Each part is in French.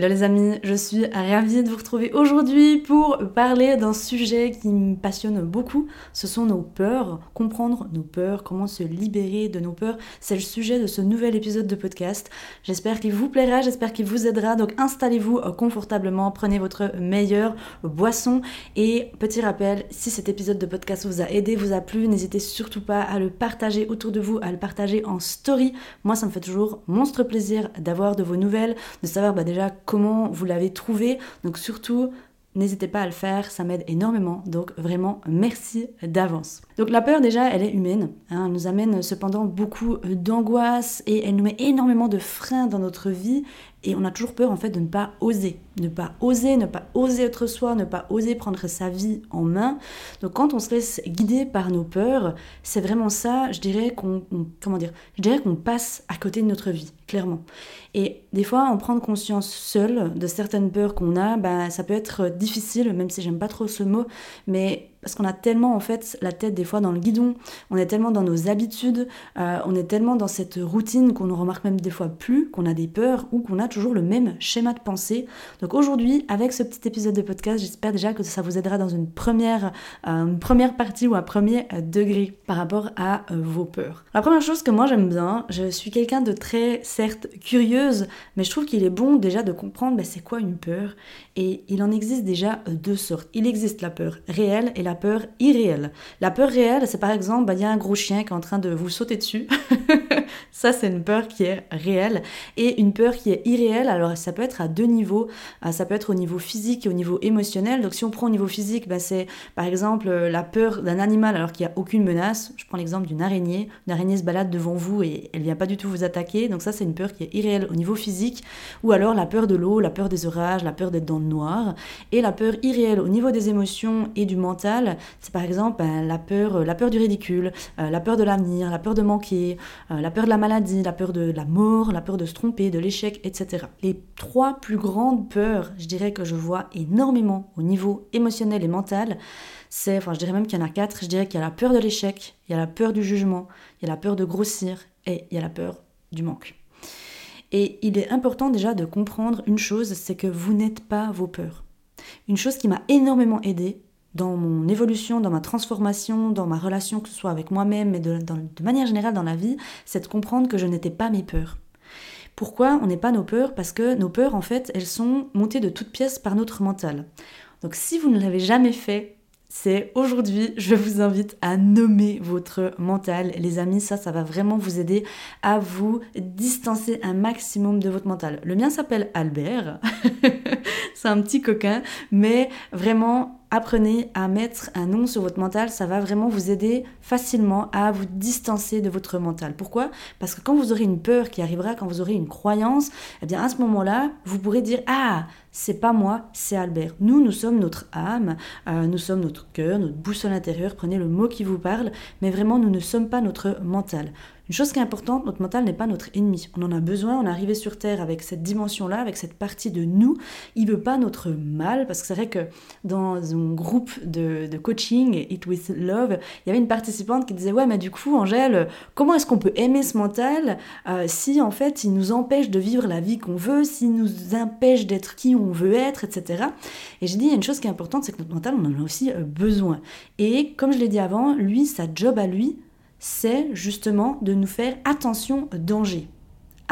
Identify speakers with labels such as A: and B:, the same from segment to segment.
A: Hello les amis, je suis ravie de vous retrouver aujourd'hui pour parler d'un sujet qui me passionne beaucoup. Ce sont nos peurs, comprendre nos peurs, comment se libérer de nos peurs. C'est le sujet de ce nouvel épisode de podcast. J'espère qu'il vous plaira, j'espère qu'il vous aidera. Donc installez-vous confortablement, prenez votre meilleure boisson. Et petit rappel, si cet épisode de podcast vous a aidé, vous a plu, n'hésitez surtout pas à le partager autour de vous, à le partager en story. Moi, ça me fait toujours monstre plaisir d'avoir de vos nouvelles, de savoir bah, déjà comment vous l'avez trouvé. Donc surtout, n'hésitez pas à le faire, ça m'aide énormément. Donc vraiment, merci d'avance. Donc la peur déjà, elle est humaine. Hein. elle nous amène cependant beaucoup d'angoisse et elle nous met énormément de freins dans notre vie. Et on a toujours peur en fait de ne pas oser, ne pas oser, ne pas oser être soi, ne pas oser prendre sa vie en main. Donc quand on se laisse guider par nos peurs, c'est vraiment ça, je dirais qu'on comment dire, je dirais qu'on passe à côté de notre vie, clairement. Et des fois, en prendre conscience seul de certaines peurs qu'on a, bah, ça peut être difficile, même si j'aime pas trop ce mot, mais parce qu'on a tellement en fait la tête des fois dans le guidon, on est tellement dans nos habitudes, euh, on est tellement dans cette routine qu'on ne remarque même des fois plus, qu'on a des peurs ou qu'on a toujours le même schéma de pensée. Donc aujourd'hui, avec ce petit épisode de podcast, j'espère déjà que ça vous aidera dans une première, euh, première partie ou un premier euh, degré par rapport à vos peurs. La première chose que moi j'aime bien, je suis quelqu'un de très certes curieuse, mais je trouve qu'il est bon déjà de comprendre ben, c'est quoi une peur? Et il en existe déjà deux sortes. Il existe la peur réelle et la peur irréelle. La peur réelle, c'est par exemple, bah, il y a un gros chien qui est en train de vous sauter dessus. ça, c'est une peur qui est réelle. Et une peur qui est irréelle, alors ça peut être à deux niveaux. Euh, ça peut être au niveau physique et au niveau émotionnel. Donc si on prend au niveau physique, bah, c'est par exemple euh, la peur d'un animal alors qu'il n'y a aucune menace. Je prends l'exemple d'une araignée. Une araignée se balade devant vous et elle vient pas du tout vous attaquer. Donc ça, c'est une peur qui est irréelle au niveau physique. Ou alors la peur de l'eau, la peur des orages, la peur d'être dans le noir. Et la peur irréelle au niveau des émotions et du mental c'est par exemple ben, la, peur, euh, la peur du ridicule, la peur de l'avenir, la peur de manquer, la peur de la maladie, la peur de la mort, la peur de se tromper, de l'échec, etc. Les trois plus grandes peurs, je dirais que je vois énormément au niveau émotionnel et mental, c'est, enfin je dirais même qu'il y en a quatre, je dirais qu'il y a la peur de l'échec, il y a la peur du jugement, il y a la peur de grossir et il y a la peur du manque. Et il est important déjà de comprendre une chose, c'est que vous n'êtes pas vos peurs. Une chose qui m'a énormément aidé, dans mon évolution, dans ma transformation, dans ma relation, que ce soit avec moi-même, mais de, manière générale dans la vie, c'est de comprendre que je n'étais pas mes peurs. Pourquoi on n'est pas nos peurs? Parce que nos peurs, en fait, elles sont montées de toutes pièces par notre mental. Donc si vous ne l'avez jamais fait, c'est aujourd'hui, je vous invite à nommer votre mental. Les amis, ça, ça va vraiment vous aider à vous distancer un maximum de votre mental. Le mien s'appelle Albert. c'est un petit coquin, mais vraiment, apprenez à mettre un nom sur votre mental, ça va vraiment vous aider facilement à vous distancer de votre mental. Pourquoi? Parce que quand vous aurez une peur qui arrivera, quand vous aurez une croyance, eh bien à ce moment-là, vous pourrez dire ah c'est pas moi, c'est Albert. Nous, nous sommes notre âme, euh, nous sommes notre cœur, notre boussole intérieure. Prenez le mot qui vous parle, mais vraiment, nous ne sommes pas notre mental. Une chose qui est importante, notre mental n'est pas notre ennemi. On en a besoin, on est arrivé sur Terre avec cette dimension-là, avec cette partie de nous. Il veut pas notre mal, parce que c'est vrai que dans un groupe de, coaching, It With Love, il y avait une participante qui disait, ouais, mais du coup, Angèle, comment est-ce qu'on peut aimer ce mental euh, si en fait il nous empêche de vivre la vie qu'on veut, s'il nous empêche d'être qui on veut être, etc. Et j'ai dit, il y a une chose qui est importante, c'est que notre mental, on en a aussi euh, besoin. Et comme je l'ai dit avant, lui, sa job à lui, c'est justement de nous faire attention danger.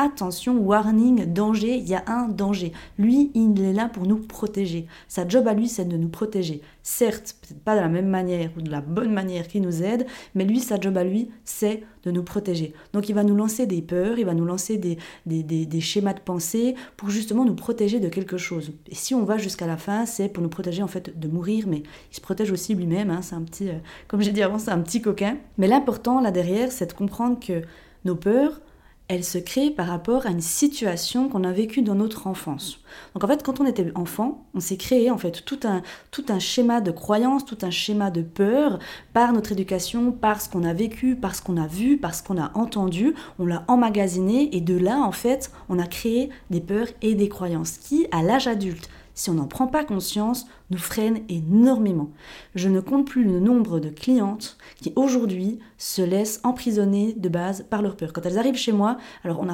A: Attention, warning, danger, il y a un danger. Lui, il est là pour nous protéger. Sa job à lui, c'est de nous protéger. Certes, peut-être pas de la même manière ou de la bonne manière qu'il nous aide, mais lui, sa job à lui, c'est de nous protéger. Donc il va nous lancer des peurs, il va nous lancer des, des, schémas de pensée pour justement nous protéger de quelque chose. Et si on va jusqu'à la fin, c'est pour nous protéger en fait de mourir, mais il se protège aussi lui-même. Hein, c'est un petit, euh, comme j'ai dit avant, c'est un petit coquin. Mais l'important là derrière, c'est de comprendre que nos peurs, elle se crée par rapport à une situation qu'on a vécue dans notre enfance. Donc en fait, quand on était enfant, on s'est créé en fait tout un, tout un schéma de croyance, tout un schéma de peur par notre éducation, par ce qu'on a vécu, par ce qu'on a vu, par ce qu'on a entendu, on l'a emmagasiné et de là en fait, on a créé des peurs et des croyances qui, à l'âge adulte, si on n'en prend pas conscience, nous freine énormément. Je ne compte plus le nombre de clientes qui aujourd'hui se laissent emprisonner de base par leur peur. Quand elles arrivent chez moi, alors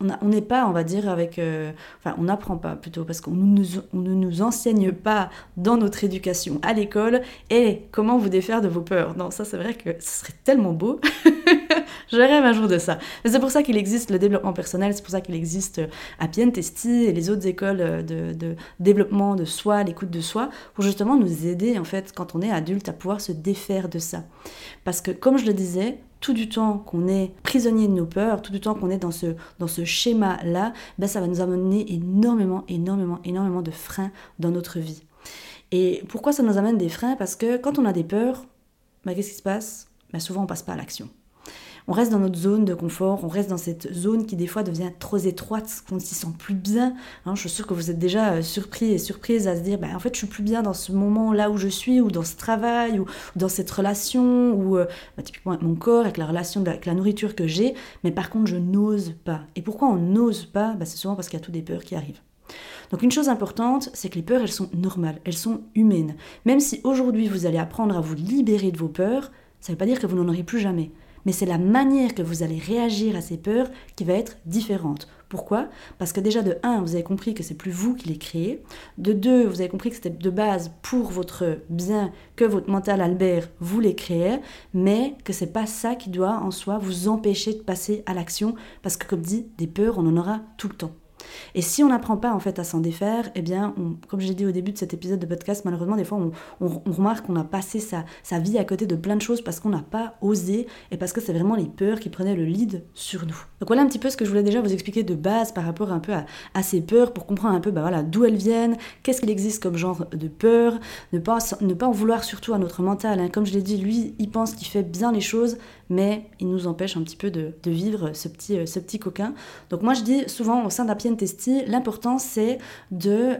A: on n'est pas, on va dire, avec... Euh, enfin, on n'apprend pas plutôt, parce qu'on ne nous enseigne pas dans notre éducation à l'école, et comment vous défaire de vos peurs? Non, ça c'est vrai que ce serait tellement beau. Je rêve un jour de ça. C'est pour ça qu'il existe le développement personnel, c'est pour ça qu'il existe Happy and Testy et les autres écoles de, de développement de soi, l'écoute de soi, pour justement nous aider, en fait, quand on est adulte, à pouvoir se défaire de ça. Parce que, comme je le disais, tout du temps qu'on est prisonnier de nos peurs, tout du temps qu'on est dans ce, dans ce schéma-là, ben ça va nous amener énormément, énormément, énormément de freins dans notre vie. Et pourquoi ça nous amène des freins? Parce que quand on a des peurs, ben qu'est-ce qui se passe? Ben Souvent on passe pas à l'action on reste dans notre zone de confort, on reste dans cette zone qui des fois devient trop étroite, qu'on ne s'y sent plus bien. Hein, je suis sûre que vous êtes déjà euh, surpris et surprise à se dire, bah, en fait, je suis plus bien dans ce moment là où je suis, ou dans ce travail, ou, dans cette relation, ou euh, bah, typiquement avec mon corps, avec la relation, avec la nourriture que j'ai, mais par contre, je n'ose pas. Et pourquoi on n'ose pas? Bah, C'est souvent parce qu'il y a toutes des peurs qui arrivent. Donc une chose importante, c'est que les peurs, elles sont normales, elles sont humaines. Même si aujourd'hui vous allez apprendre à vous libérer de vos peurs, ça ne veut pas dire que vous n'en aurez plus jamais mais c'est la manière que vous allez réagir à ces peurs qui va être différente. Pourquoi? Parce que déjà de 1, vous avez compris que c'est plus vous qui les créez. De 2, vous avez compris que c'était de base pour votre bien que votre mental Albert vous les créait, mais que c'est pas ça qui doit en soi vous empêcher de passer à l'action parce que comme dit, des peurs, on en aura tout le temps. Et si on n'apprend pas en fait à s'en défaire, eh bien, comme j'ai dit au début de cet épisode de podcast, malheureusement, des fois, on, remarque qu'on a passé sa, vie à côté de plein de choses parce qu'on n'a pas osé et parce que c'est vraiment les peurs qui prenaient le lead sur nous. Donc voilà un petit peu ce que je voulais déjà vous expliquer de base par rapport un peu à, ces peurs pour comprendre un peu bah voilà, d'où elles viennent, qu'est-ce qu'il existe comme genre de peur, ne pas, ne pas en vouloir surtout à notre mental. Hein. Comme je l'ai dit, lui, il pense qu'il fait bien les choses, mais il nous empêche un petit peu de, vivre ce petit, euh, ce petit coquin. Donc moi je dis souvent au sein d'Apien L'important c'est de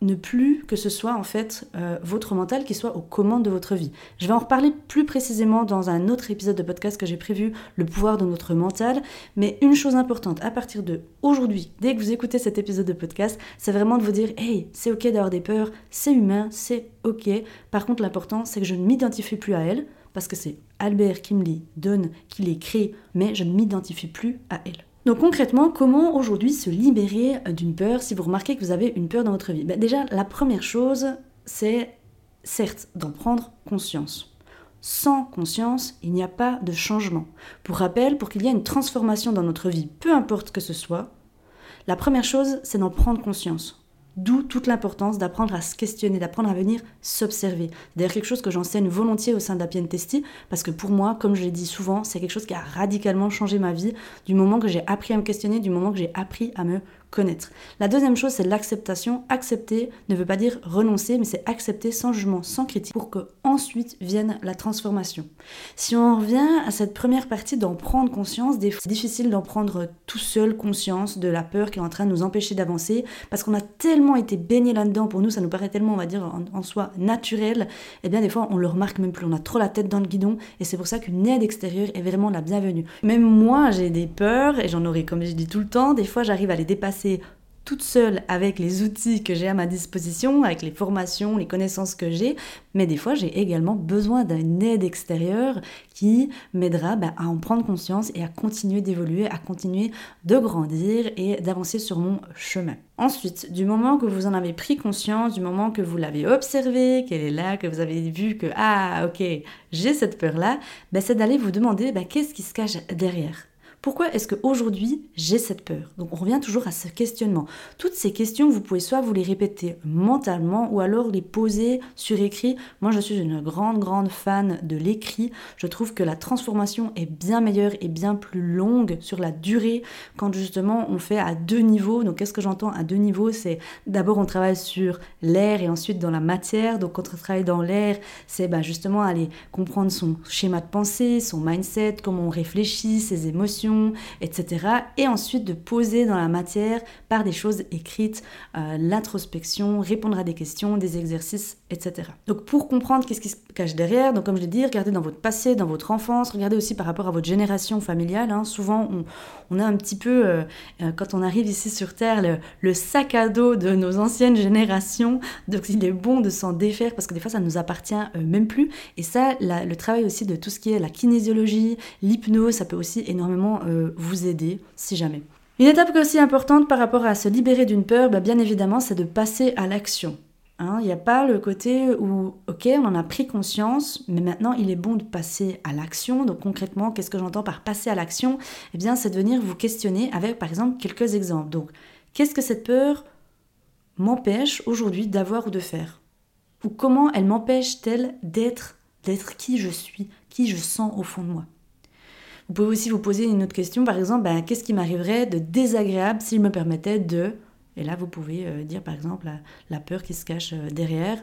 A: ne plus que ce soit en fait euh, votre mental qui soit aux commandes de votre vie. Je vais en reparler plus précisément dans un autre épisode de podcast que j'ai prévu, le pouvoir de notre mental. Mais une chose importante, à partir de aujourd'hui, dès que vous écoutez cet épisode de podcast, c'est vraiment de vous dire, hey, c'est ok d'avoir des peurs, c'est humain, c'est ok. Par contre, l'important, c'est que je ne m'identifie plus à elles parce que c'est Albert qui me les donne, qui les crée, mais je ne m'identifie plus à elle. Donc concrètement, comment aujourd'hui se libérer d'une peur si vous remarquez que vous avez une peur dans votre vie? Ben Déjà, la première chose, c'est certes d'en prendre conscience. Sans conscience, il n'y a pas de changement. Pour rappel, pour qu'il y ait une transformation dans notre vie, peu importe que ce soit, la première chose, c'est d'en prendre conscience. D'où toute l'importance d'apprendre à se questionner, d'apprendre à venir s'observer. D'ailleurs, quelque chose que j'enseigne volontiers au sein d'Apien Testi, parce que pour moi, comme je l'ai dit souvent, c'est quelque chose qui a radicalement changé ma vie du moment que j'ai appris à me questionner, du moment que j'ai appris à me connaître. La deuxième chose, c'est l'acceptation. Accepter ne veut pas dire renoncer, mais c'est accepter sans jugement, sans critique, pour que ensuite vienne la transformation. Si on revient à cette première partie d'en prendre conscience, c'est difficile d'en prendre tout seul conscience de la peur qui est en train de nous empêcher d'avancer, parce qu'on a tellement été baigné là-dedans, pour nous ça nous paraît tellement, on va dire, en, soi naturel, et eh bien des fois on le remarque même plus, on a trop la tête dans le guidon, et c'est pour ça qu'une aide extérieure est vraiment la bienvenue. Même moi j'ai des peurs, et j'en aurai comme je dis tout le temps, des fois j'arrive à les dépasser toute seule avec les outils que j'ai à ma disposition, avec les formations, les connaissances que j'ai, mais des fois j'ai également besoin d'une aide extérieure qui m'aidera bah, à en prendre conscience et à continuer d'évoluer, à continuer de grandir et d'avancer sur mon chemin. Ensuite, du moment que vous en avez pris conscience, du moment que vous l'avez observé, qu'elle est là, que vous avez vu que ah ok j'ai cette peur là, bah, c'est d'aller vous demander bah, qu'est-ce qui se cache derrière. Pourquoi est-ce qu'aujourd'hui j'ai cette peur? Donc on revient toujours à ce questionnement. Toutes ces questions, vous pouvez soit vous les répéter mentalement ou alors les poser sur écrit. Moi je suis une grande grande fan de l'écrit. Je trouve que la transformation est bien meilleure et bien plus longue sur la durée quand justement on fait à deux niveaux. Donc qu'est-ce que j'entends à deux niveaux? C'est d'abord on travaille sur l'air et ensuite dans la matière. Donc quand on travaille dans l'air, c'est bah, justement aller comprendre son schéma de pensée, son mindset, comment on réfléchit, ses émotions etc. Et ensuite de poser dans la matière par des choses écrites, euh, l'introspection, répondre à des questions, des exercices, etc. Donc pour comprendre qu'est-ce qui se cache derrière, donc comme je l'ai dit, regardez dans votre passé, dans votre enfance, regardez aussi par rapport à votre génération familiale. Hein. Souvent, on, a un petit peu, euh, euh, quand on arrive ici sur Terre, le, sac à dos de nos anciennes générations. Donc il est bon de s'en défaire parce que des fois, ça ne nous appartient même plus. Et ça, le travail aussi de tout ce qui est la kinésiologie, l'hypnose, ça peut aussi énormément vous aider si jamais. Une étape aussi importante par rapport à se libérer d'une peur, bah, bien évidemment, c'est de passer à l'action. Hein. Il n'y a pas le côté où, ok, on en a pris conscience, mais maintenant il est bon de passer à l'action. Donc concrètement, qu'est-ce que j'entends par passer à l'action? Eh bien, c'est de venir vous questionner avec, par exemple, quelques exemples. Donc, qu'est-ce que cette peur m'empêche aujourd'hui d'avoir ou de faire? Ou comment elle m'empêche-t-elle d'être, d'être qui je suis, qui je sens au fond de moi? Vous pouvez aussi vous poser une autre question, par exemple, ben, qu'est-ce qui m'arriverait de désagréable s'il me permettait de... Et là, vous pouvez euh, dire, par exemple, la, peur qui se cache euh, derrière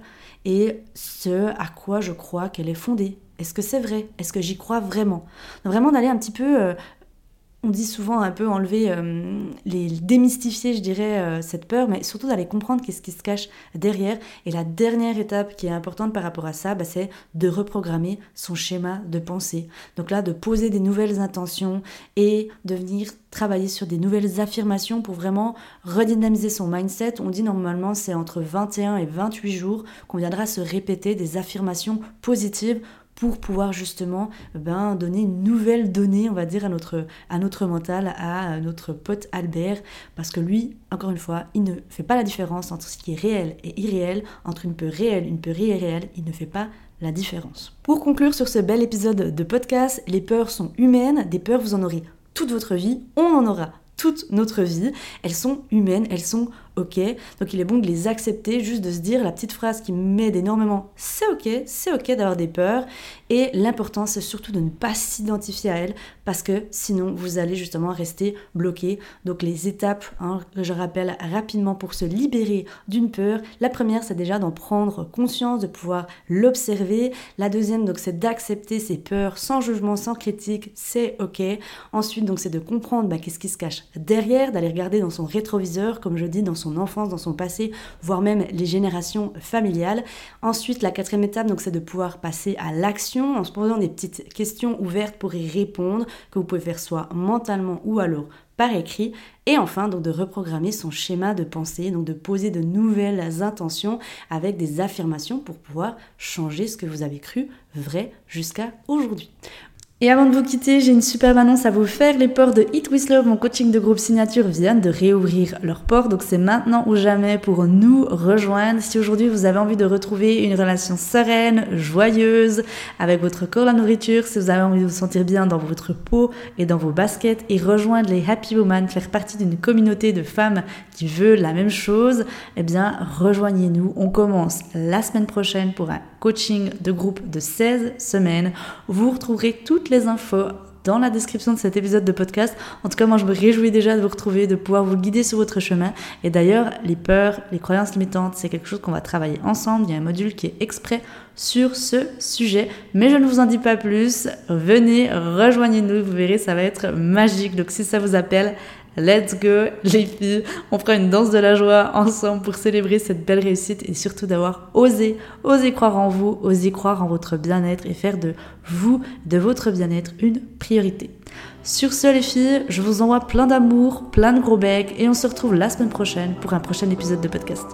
A: et ce à quoi je crois qu'elle est fondée. Est-ce que c'est vrai? Est-ce que j'y crois vraiment? Vraiment d'aller un petit peu euh, on dit souvent un peu enlever, euh, les démystifier, je dirais, euh, cette peur, mais surtout d'aller comprendre qu'est-ce qui se cache derrière. Et la dernière étape qui est importante par rapport à ça, bah, c'est de reprogrammer son schéma de pensée. Donc là, de poser des nouvelles intentions et de venir travailler sur des nouvelles affirmations pour vraiment redynamiser son mindset. On dit normalement c'est entre 21 et 28 jours qu'on viendra se répéter des affirmations positives pour pouvoir justement ben, donner une nouvelle donnée, on va dire, à notre, mental, à notre pote Albert, parce que lui, encore une fois, il ne fait pas la différence entre ce qui est réel et irréel, entre une peur réelle, une peur irréelle, il ne fait pas la différence. Pour conclure sur ce bel épisode de podcast, les peurs sont humaines, des peurs vous en aurez toute votre vie, on en aura toute notre vie, elles sont humaines, elles sont ok. Donc il est bon de les accepter, juste de se dire la petite phrase qui m'aide énormément, c'est ok, c'est ok d'avoir des peurs. Et l'important, c'est surtout de ne pas s'identifier à elles, parce que sinon, vous allez justement rester bloqué. Donc les étapes, hein, je rappelle rapidement pour se libérer d'une peur, la première, c'est déjà d'en prendre conscience, de pouvoir l'observer. La deuxième, donc, c'est d'accepter ses peurs sans jugement, sans critique, c'est ok. Ensuite, donc, c'est de comprendre bah, qu'est-ce qui se cache derrière, d'aller regarder dans son rétroviseur, comme je dis, dans son enfance, dans son passé, voire même les générations familiales. Ensuite, la quatrième étape, donc, c'est de pouvoir passer à l'action en se posant des petites questions ouvertes pour y répondre, que vous pouvez faire soit mentalement ou alors par écrit. Et enfin, donc de reprogrammer son schéma de pensée, donc de poser de nouvelles intentions avec des affirmations pour pouvoir changer ce que vous avez cru vrai jusqu'à aujourd'hui. Et avant de vous quitter, j'ai une superbe annonce à vous faire. Les ports de Hit With Love, mon coaching de groupe signature, viennent de réouvrir leurs ports. Donc c'est maintenant ou jamais pour nous rejoindre. Si aujourd'hui vous avez envie de retrouver une relation sereine, joyeuse, avec votre corps, la nourriture, si vous avez envie de vous sentir bien dans votre peau et dans vos baskets et rejoindre les Happy Women, faire partie d'une communauté de femmes qui veut la même chose, eh bien rejoignez-nous. On commence la semaine prochaine pour un coaching de groupe de 16 semaines. Vous retrouverez toutes les infos dans la description de cet épisode de podcast. En tout cas, moi, je me réjouis déjà de vous retrouver, de pouvoir vous guider sur votre chemin. Et d'ailleurs, les peurs, les croyances limitantes, c'est quelque chose qu'on va travailler ensemble. Il y a un module qui est exprès sur ce sujet. Mais je ne vous en dis pas plus. Venez, rejoignez-nous. Vous verrez, ça va être magique. Donc, si ça vous appelle, Let's go les filles, on fera une danse de la joie ensemble pour célébrer cette belle réussite et surtout d'avoir osé, osé croire en vous, osé croire en votre bien-être et faire de vous, de votre bien-être une priorité. Sur ce les filles, je vous envoie plein d'amour, plein de gros becs et on se retrouve la semaine prochaine pour un prochain épisode de podcast.